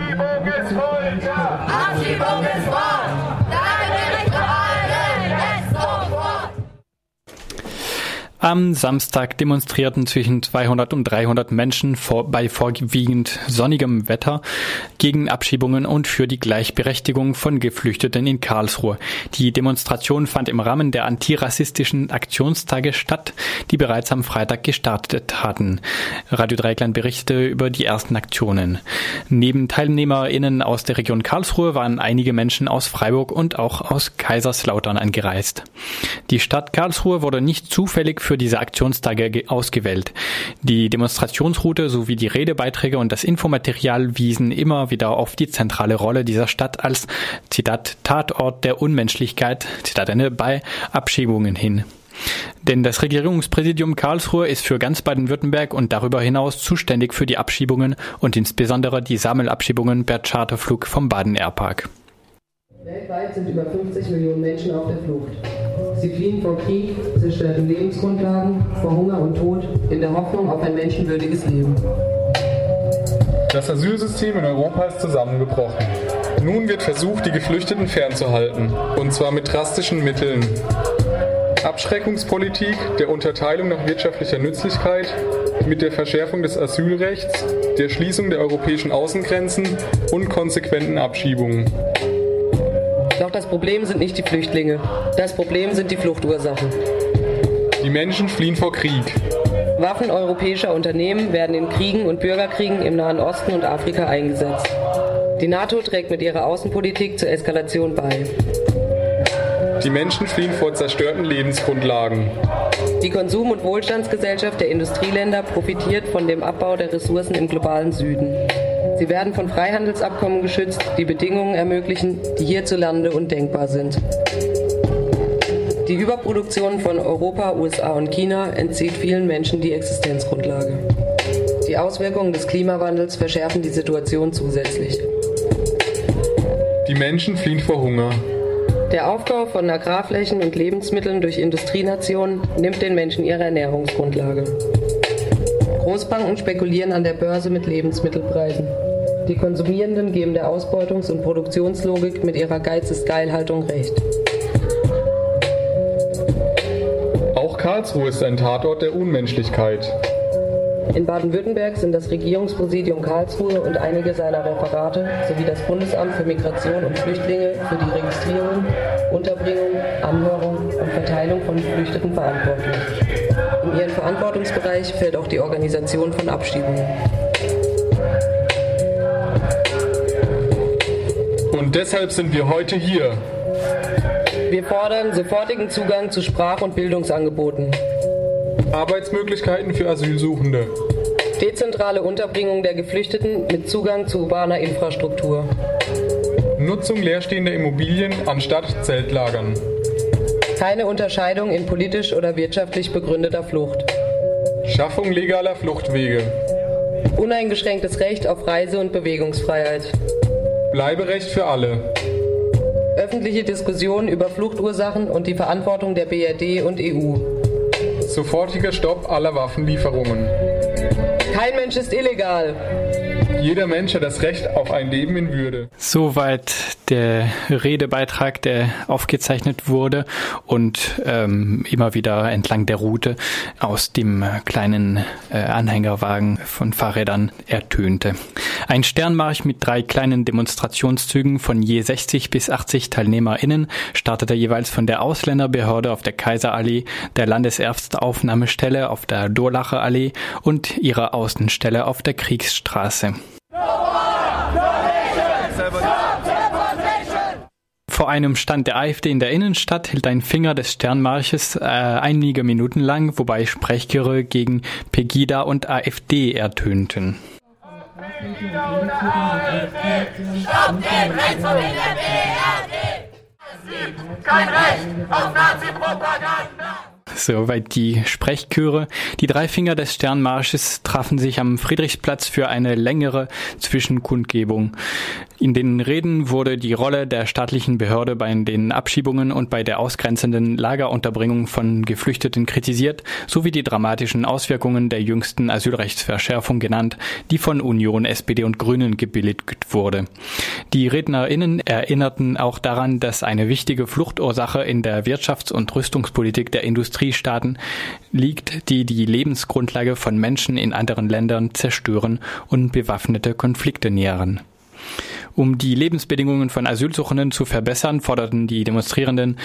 Abschiebung ist Folter! Abschiebung ist Mord! Am Samstag demonstrierten zwischen 200 und 300 Menschen vor, bei vorwiegend sonnigem Wetter gegen Abschiebungen und für die Gleichberechtigung von Geflüchteten in Karlsruhe. Die Demonstration fand im Rahmen der antirassistischen Aktionstage statt, die bereits am Freitag gestartet hatten. Radio Dreikland berichtete über die ersten Aktionen. Neben TeilnehmerInnen aus der Region Karlsruhe waren einige Menschen aus Freiburg und auch aus Kaiserslautern angereist. Die Stadt Karlsruhe wurde nicht zufällig für diese Aktionstage ausgewählt. Die Demonstrationsroute sowie die Redebeiträge und das Infomaterial wiesen immer wieder auf die zentrale Rolle dieser Stadt als Zitat Tatort der Unmenschlichkeit Zitat Ende bei Abschiebungen hin. Denn das Regierungspräsidium Karlsruhe ist für ganz Baden-Württemberg und darüber hinaus zuständig für die Abschiebungen und insbesondere die Sammelabschiebungen per Charterflug vom Baden Airpark. Weltweit sind über 50 Millionen Menschen auf der Flucht. Sie fliehen vor Krieg, zerstörten Lebensgrundlagen, vor Hunger und Tod, in der Hoffnung auf ein menschenwürdiges Leben. Das Asylsystem in Europa ist zusammengebrochen. Nun wird versucht, die Geflüchteten fernzuhalten, und zwar mit drastischen Mitteln. Abschreckungspolitik, der Unterteilung nach wirtschaftlicher Nützlichkeit, mit der Verschärfung des Asylrechts, der Schließung der europäischen Außengrenzen und konsequenten Abschiebungen. Doch das Problem sind nicht die Flüchtlinge. Das Problem sind die Fluchtursachen. Die Menschen fliehen vor Krieg. Waffen europäischer Unternehmen werden in Kriegen und Bürgerkriegen im Nahen Osten und Afrika eingesetzt. Die NATO trägt mit ihrer Außenpolitik zur Eskalation bei. Die Menschen fliehen vor zerstörten Lebensgrundlagen. Die Konsum- und Wohlstandsgesellschaft der Industrieländer profitiert von dem Abbau der Ressourcen im globalen Süden. Sie werden von Freihandelsabkommen geschützt, die Bedingungen ermöglichen, die hierzulande undenkbar sind. Die Überproduktion von Europa, USA und China entzieht vielen Menschen die Existenzgrundlage. Die Auswirkungen des Klimawandels verschärfen die Situation zusätzlich. Die Menschen fliehen vor Hunger. Der Aufbau von Agrarflächen und Lebensmitteln durch Industrienationen nimmt den Menschen ihre Ernährungsgrundlage. Großbanken spekulieren an der Börse mit Lebensmittelpreisen. Die Konsumierenden geben der Ausbeutungs- und Produktionslogik mit ihrer Geiz ist Geil-Haltung recht. Auch Karlsruhe ist ein Tatort der Unmenschlichkeit. In Baden-Württemberg sind das Regierungspräsidium Karlsruhe und einige seiner Referate sowie das Bundesamt für Migration und Flüchtlinge für die Registrierung, Unterbringung, Anhörung und Verteilung von Geflüchteten verantwortlich. In ihren Verantwortungsbereich fällt auch die Organisation von Abschiebungen. Und deshalb sind wir heute hier. Wir fordern sofortigen Zugang zu Sprach- und Bildungsangeboten, Arbeitsmöglichkeiten für Asylsuchende. dezentrale Unterbringung der Geflüchteten mit Zugang zu urbaner Infrastruktur, Nutzung leerstehender Immobilien anstatt Zeltlagern. keine Unterscheidung in politisch oder wirtschaftlich begründeter Flucht, Schaffung legaler Fluchtwege. uneingeschränktes Recht auf Reise- und Bewegungsfreiheit, Bleiberecht für alle. öffentliche Diskussion über Fluchtursachen und die Verantwortung der BRD und EU. Sofortiger Stopp aller Waffenlieferungen. Kein Mensch ist illegal. Jeder Mensch hat das Recht auf ein Leben in Würde. Soweit der Redebeitrag, der aufgezeichnet wurde und ähm, immer wieder entlang der Route aus dem kleinen äh, Anhängerwagen von Fahrrädern ertönte. Ein Sternmarsch mit drei kleinen Demonstrationszügen von je 60 bis 80 TeilnehmerInnen startete jeweils von der Ausländerbehörde auf der Kaiserallee, der Landesärzteaufnahmestelle auf der Durlacher Allee und ihrer Außenstelle auf der Kriegsstraße. Vor einem Stand der AfD in der Innenstadt hielt ein Finger des Sternmarsches äh, einige Minuten lang, wobei Sprechchöre gegen Pegida und AfD ertönten. Stopp den Rechtsruin der BRD! Es gibt kein Recht auf Nazi-Propaganda! Soweit die Sprechchöre. Die drei Finger des Sternmarsches trafen sich am Friedrichsplatz für eine längere Zwischenkundgebung. In den Reden wurde die Rolle der staatlichen Behörde bei den Abschiebungen und bei der ausgrenzenden Lagerunterbringung von Geflüchteten kritisiert, sowie die dramatischen Auswirkungen der jüngsten Asylrechtsverschärfung genannt, die von Union, SPD und Grünen gebilligt wurde. Die RednerInnen erinnerten auch daran, dass eine wichtige Fluchtursache in der Wirtschafts- und Rüstungspolitik der Industriestaaten liegt, die die Lebensgrundlage von Menschen in anderen Ländern zerstören und bewaffnete Konflikte nähren. Um die Lebensbedingungen von Asylsuchenden zu verbessern, forderten die Demonstrierenden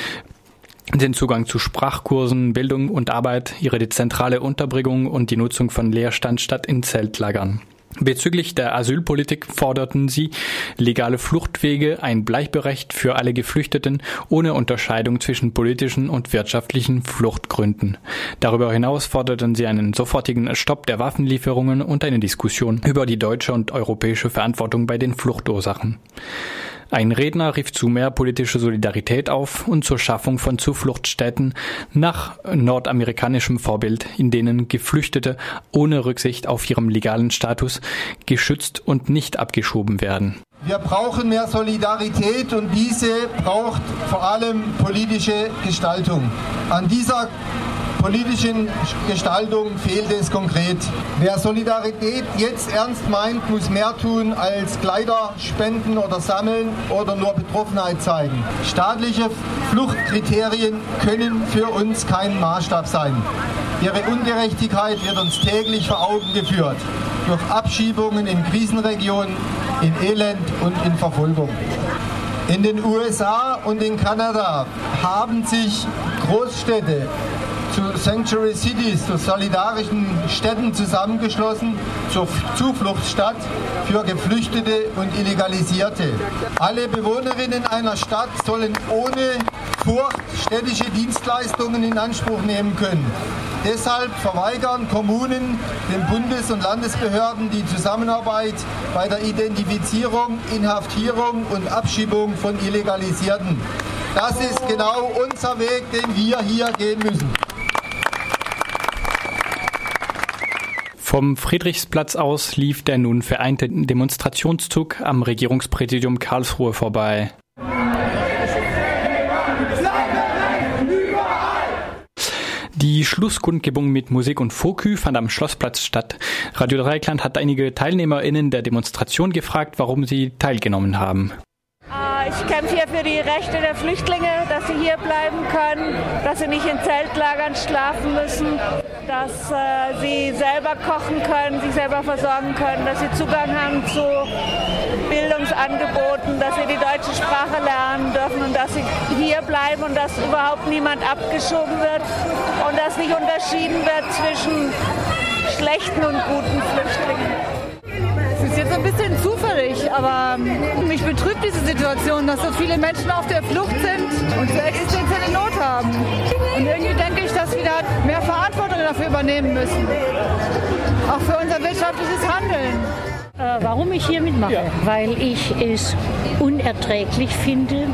den Zugang zu Sprachkursen, Bildung und Arbeit, ihre dezentrale Unterbringung und die Nutzung von Leerstand statt in Zeltlagern. Bezüglich der Asylpolitik forderten sie legale Fluchtwege, ein Bleichberecht für alle Geflüchteten ohne Unterscheidung zwischen politischen und wirtschaftlichen Fluchtgründen. Darüber hinaus forderten sie einen sofortigen Stopp der Waffenlieferungen und eine Diskussion über die deutsche und europäische Verantwortung bei den Fluchtursachen. Ein Redner rief zu mehr politischer Solidarität auf und zur Schaffung von Zufluchtsstätten nach nordamerikanischem Vorbild, in denen Geflüchtete ohne Rücksicht auf ihrem legalen Status geschützt und nicht abgeschoben werden. Wir brauchen mehr Solidarität und diese braucht vor allem politische Gestaltung. An dieser politischen Gestaltung fehlt es konkret. Wer Solidarität jetzt ernst meint, muss mehr tun als Kleider spenden oder sammeln oder nur Betroffenheit zeigen. Staatliche Fluchtkriterien können für uns kein Maßstab sein. Ihre Ungerechtigkeit wird uns täglich vor Augen geführt. Durch Abschiebungen in Krisenregionen, in Elend und in Verfolgung. In den USA und in Kanada haben sich Großstädte zu Sanctuary Cities, zu solidarischen Städten zusammengeschlossen, zur Zufluchtsstadt für Geflüchtete und Illegalisierte. Alle Bewohnerinnen einer Stadt sollen ohne Furcht städtische Dienstleistungen in Anspruch nehmen können. Deshalb verweigern Kommunen den Bundes- und Landesbehörden die Zusammenarbeit bei der Identifizierung, Inhaftierung und Abschiebung von Illegalisierten. Das ist genau unser Weg, den wir hier gehen müssen. Vom Friedrichsplatz aus lief der nun vereinte Demonstrationszug am Regierungspräsidium Karlsruhe vorbei. Die Schlusskundgebung mit Musik und Fokü fand am Schlossplatz statt. Radio Dreikland hat einige TeilnehmerInnen der Demonstration gefragt, warum sie teilgenommen haben. Ich kämpfe hier für die Rechte der Flüchtlinge, dass sie hier bleiben können, dass sie nicht in Zeltlagern schlafen müssen, dass äh, sie selber kochen können, sich selber versorgen können, dass sie Zugang haben zu Bildungsangeboten, dass sie die deutsche Sprache lernen dürfen und dass sie hier bleiben und dass überhaupt niemand abgeschoben wird und dass nicht unterschieden wird zwischen schlechten und guten Flüchtlingen. Ein bisschen zufällig, aber mich betrübt diese Situation, dass so viele Menschen auf der Flucht sind und so existenzielle Not haben. Und irgendwie denke ich, dass wir da mehr Verantwortung dafür übernehmen müssen. Auch für unser wirtschaftliches Handeln. Äh, warum ich hier mitmache? Ja. Weil ich es unerträglich finde,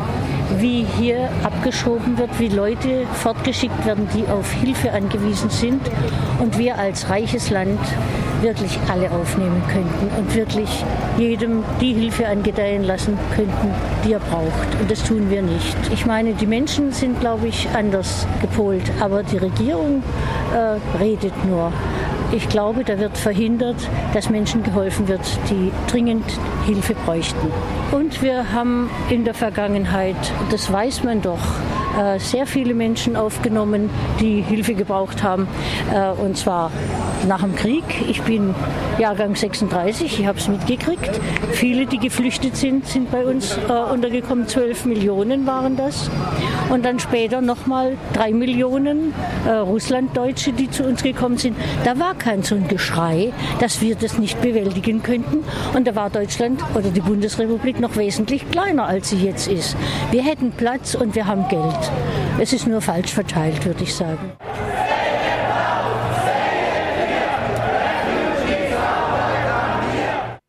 wie hier abgeschoben wird, wie Leute fortgeschickt werden, die auf Hilfe angewiesen sind und wir als reiches Land wirklich alle aufnehmen könnten und wirklich jedem die Hilfe angedeihen lassen könnten, die er braucht. Und das tun wir nicht. Ich meine, die Menschen sind, glaube ich, anders gepolt, aber die Regierung äh, redet nur. Ich glaube, da wird verhindert, dass Menschen geholfen wird, die dringend Hilfe bräuchten. Und wir haben in der Vergangenheit, das weiß man doch, äh, sehr viele Menschen aufgenommen, die Hilfe gebraucht haben. Äh, und zwar nach dem Krieg. Ich bin Jahrgang 36, ich habe es mitgekriegt. Viele, die geflüchtet sind, sind bei uns äh, untergekommen. 12 Millionen waren das. Und dann später nochmal drei Millionen Russlanddeutsche, die zu uns gekommen sind. Da war kein so ein Geschrei, dass wir das nicht bewältigen könnten. Und da war Deutschland oder die Bundesrepublik noch wesentlich kleiner, als sie jetzt ist. Wir hätten Platz und wir haben Geld. Es ist nur falsch verteilt, würde ich sagen.